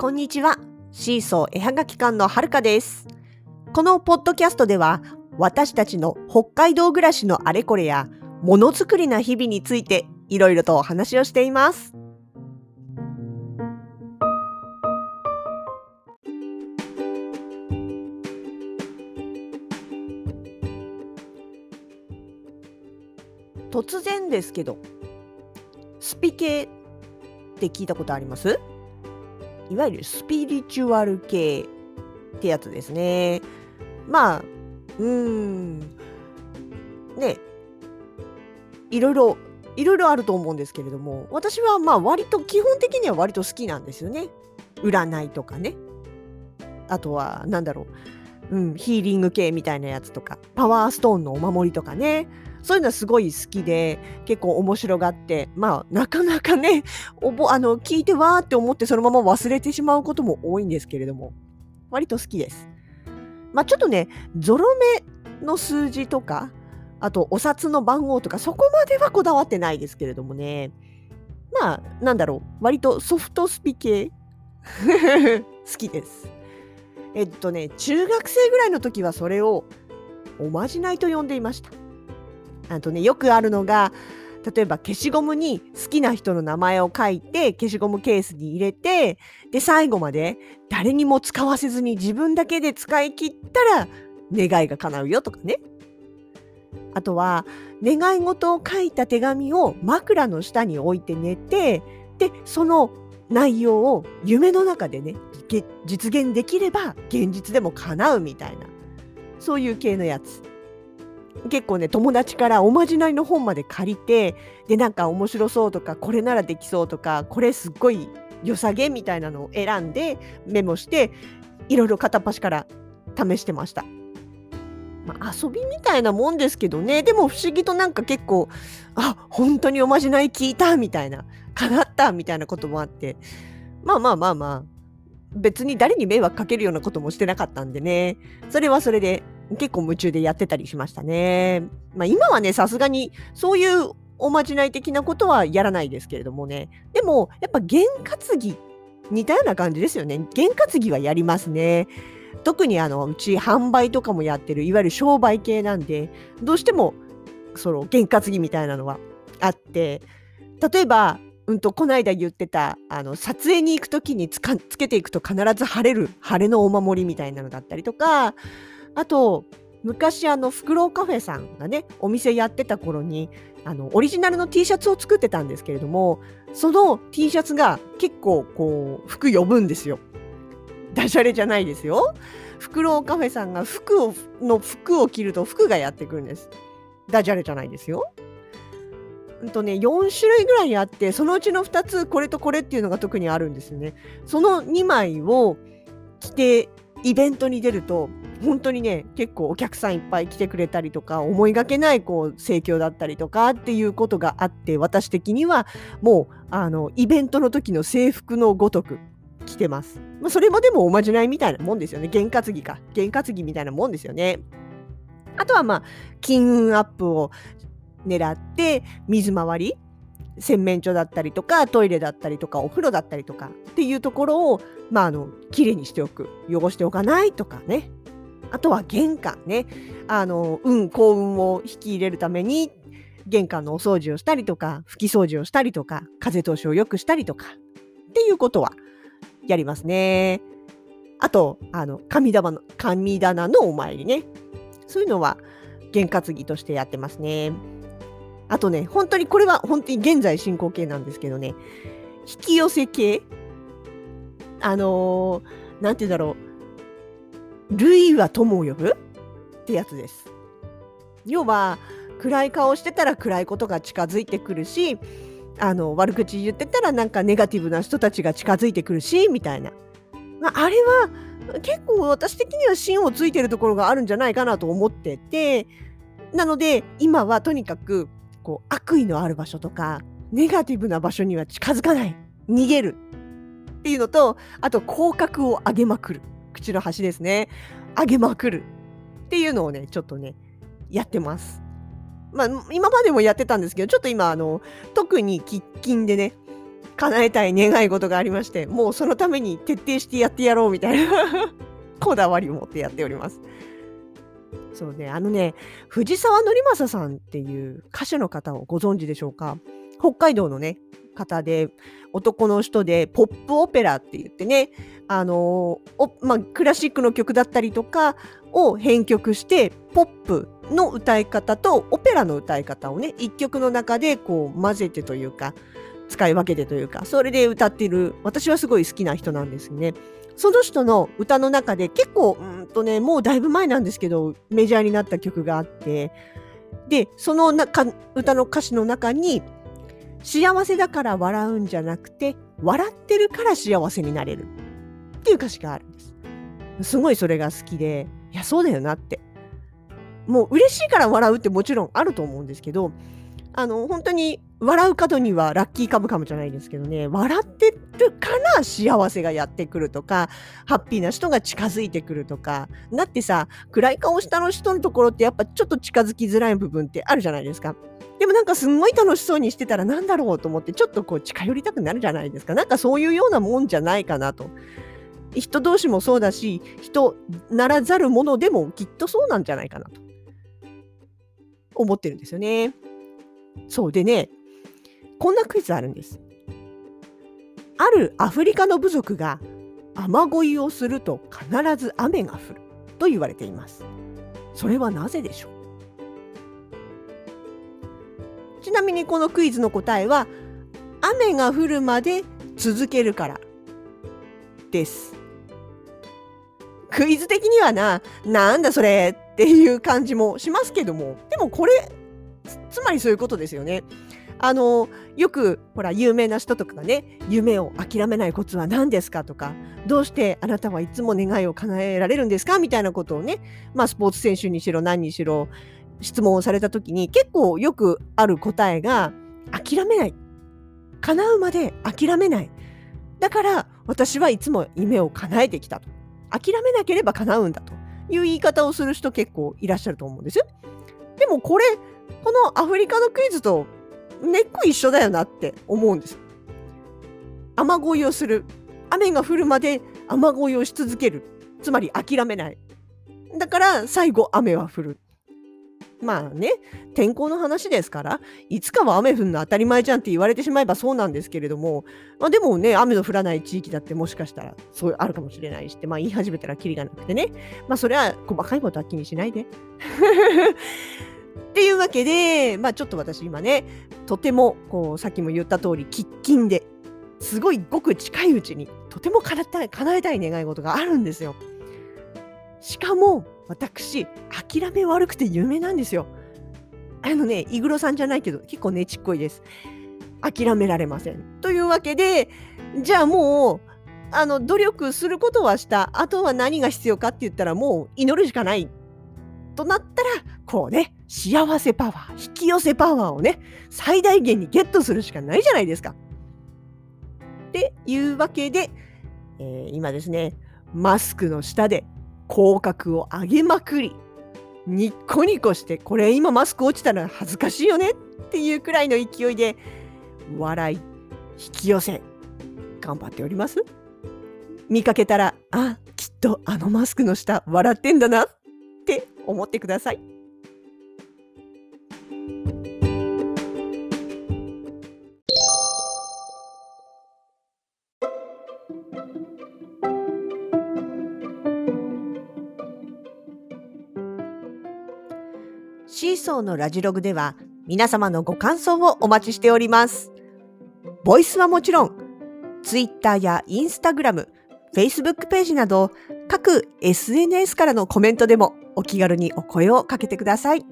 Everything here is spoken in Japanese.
こんにちは。シーソー絵はがき館のはるかです。このポッドキャストでは、私たちの北海道暮らしのあれこれや、ものづくりな日々について、いろいろとお話をしています。突然ですけど、スピ系って聞いたことあります？いわゆるスピリチュアル系ってやつですね。まあ、うーん、ね、いろいろ、いろいろあると思うんですけれども、私はまあ割と、基本的には割と好きなんですよね。占いとかね。あとは、なんだろう、うん、ヒーリング系みたいなやつとか、パワーストーンのお守りとかね。そういうのはすごい好きで、結構面白がって、まあ、なかなかね、おぼあの聞いてわーって思ってそのまま忘れてしまうことも多いんですけれども、割と好きです。まあちょっとね、ゾロ目の数字とか、あとお札の番号とか、そこまではこだわってないですけれどもね、まあ、なんだろう、割とソフトスピ系？好きです。えっとね、中学生ぐらいの時はそれをおまじないと呼んでいました。あとね、よくあるのが、例えば消しゴムに好きな人の名前を書いて消しゴムケースに入れてで最後まで誰にも使わせずに自分だけで使い切ったら願いが叶うよとかね。あとは願い事を書いた手紙を枕の下に置いて寝てでその内容を夢の中でね実現できれば現実でも叶うみたいな。そういう系のやつ。結構ね友達からおまじないの本まで借りてでなんか面白そうとかこれならできそうとかこれすっごい良さげみたいなのを選んでメモしていろいろ片っ端から試してました。まあ、遊びみたいなもんですけどね。でも不思議となんか結構あ本当におまじない聞いたみたいな叶ったみたいなこともあって。まあまあまあまあ別に誰に迷惑かけるようなこともしてなかったんでね。それはそれで結構夢中でやってたりしましたね。まあ今はね、さすがにそういうおまじない的なことはやらないですけれどもね。でも、やっぱ験担ぎ、似たような感じですよね。験担ぎはやりますね。特にあの、うち販売とかもやってる、いわゆる商売系なんで、どうしても、その、験担ぎみたいなのはあって、例えば、うんと、この間言ってた、あの、撮影に行くときにつかつけていくと必ず晴れる、晴れのお守りみたいなのだったりとか、あと、昔あの、フクロウカフェさんがね、お店やってた頃に、あの、オリジナルの T シャツを作ってたんですけれども、その T シャツが結構こう、服呼ぶんですよ。ダジャレじゃないですよ。フクロウカフェさんが服を、の服を着ると服がやってくるんです。ダジャレじゃないですよ。うんとね、4種類ぐらいあって、そのうちの2つ、これとこれっていうのが特にあるんですよね。その2枚を着て、イベントに出ると、本当にね、結構お客さんいっぱい来てくれたりとか、思いがけないこう盛況だったりとかっていうことがあって、私的にはもう、あの、イベントの時の制服のごとく着てます。まあ、それもでもおまじないみたいなもんですよね。験担ぎか。験担ぎみたいなもんですよね。あとはまあ、金運アップを狙って、水回り、洗面所だったりとか、トイレだったりとか、お風呂だったりとかっていうところを、まあ、あの、きれいにしておく。汚しておかないとかね。あとは玄関ね。あの、運、幸運を引き入れるために、玄関のお掃除をしたりとか、拭き掃除をしたりとか、風通しを良くしたりとか、っていうことはやりますね。あと、あの、神棚の、神棚のお参りね。そういうのは、験担ぎとしてやってますね。あとね、本当にこれは本当に現在進行形なんですけどね、引き寄せ系あのー、なんて言うんだろう、類は友を呼ぶってやつです。要は、暗い顔してたら暗いことが近づいてくるし、あの、悪口言ってたらなんかネガティブな人たちが近づいてくるし、みたいな。まあ、あれは結構私的には芯をついてるところがあるんじゃないかなと思ってて、なので今はとにかくこう悪意のある場所とかネガティブな場所には近づかない逃げるっていうのとあと口角を上げまくる口の端ですね上げまくるっていうのをねちょっとねやってます。まあ今までもやってたんですけどちょっと今あの特に喫緊でね叶えたい願い事がありまして、もうそのために徹底してやってやろうみたいな こだわりを持ってやっております。そうね、あのね、藤沢則正さんっていう歌手の方をご存知でしょうか？北海道のね、方で、男の人で、ポップオペラって言ってね、あのまあ、クラシックの曲だったりとかを編曲して、ポップの歌い方とオペラの歌い方をね、一曲の中でこう混ぜてというか、使い分けてというか、それで歌っている、私はすごい好きな人なんですね。その人の歌の中で結構、うんとね、もうだいぶ前なんですけど、メジャーになった曲があって、で、その歌の歌詞の中に、幸せだから笑うんじゃなくて、笑ってるから幸せになれるっていう歌詞があるんです。すごいそれが好きで、いや、そうだよなって。もう嬉しいから笑うってもちろんあると思うんですけど、あの、本当に笑う角にはラッキーカムカムじゃないですけどね、笑ってるから幸せがやってくるとか、ハッピーな人が近づいてくるとか、だってさ、暗い顔したの人のところってやっぱちょっと近づきづらい部分ってあるじゃないですか。でもなんかすんごい楽しそうにしてたらなんだろうと思ってちょっとこう近寄りたくなるじゃないですか。なんかそういうようなもんじゃないかなと。人同士もそうだし、人ならざるものでもきっとそうなんじゃないかなと思ってるんですよね。そうでね、こんなクイズあるんです。あるアフリカの部族が雨乞いをすると必ず雨が降ると言われています。それはなぜでしょう？ちなみにこのクイズの答えは雨が降るまで続けるからです。クイズ的にはな、なんだそれっていう感じもしますけども、でもこれつまりそういうことですよね。あのよくほら有名な人とかがね夢を諦めないコツは何ですか？とかどうしてあなたはいつも願いを叶えられるんですか？みたいなことをね、まあ、スポーツ選手にしろ何にしろ質問をされた時に結構よくある答えが諦めない。叶うまで諦めない。だから私はいつも夢を叶えてきたと。諦めなければ叶うんだという言い方をする人結構いらっしゃると思うんですよ。でもこれこのアフリカのクイズと根っこ一緒だよなって思うんです。雨乞いをする。雨が降るまで雨乞いをし続ける。つまり諦めない。だから最後雨は降る。まあね、天候の話ですから、いつかは雨降るの当たり前じゃんって言われてしまえばそうなんですけれども、まあ、でもね、雨の降らない地域だってもしかしたらそうあるかもしれないしって、まあ言い始めたらキリがなくてね、まあそれは細かいことは気にしないで。っていうわけで、まあちょっと私今ね、とても、こう、さっきも言った通り、喫緊で、すごいごく近いうちに、とても叶え、叶えたい願い事があるんですよ。しかも、私、諦め悪くて有名なんですよ。あのね、イグロさんじゃないけど、結構ねちっこいです。諦められません。というわけで、じゃあもう、あの、努力することはした。あとは何が必要かって言ったら、もう祈るしかないとなったら、こうね、幸せパワー、引き寄せパワーをね、最大限にゲットするしかないじゃないですか。っていうわけで、えー、今ですね、マスクの下で口角を上げまくり、ニッコニコして、これ今マスク落ちたら恥ずかしいよねっていうくらいの勢いで、笑い、引き寄せ、頑張っております。見かけたら、あ、きっとあのマスクの下笑ってんだなって思ってください。オのラジログでは皆様のご感想をお待ちしております。ボイスはもちろん、Twitter や Instagram、Facebook ページなど各 SNS からのコメントでもお気軽にお声をかけてください。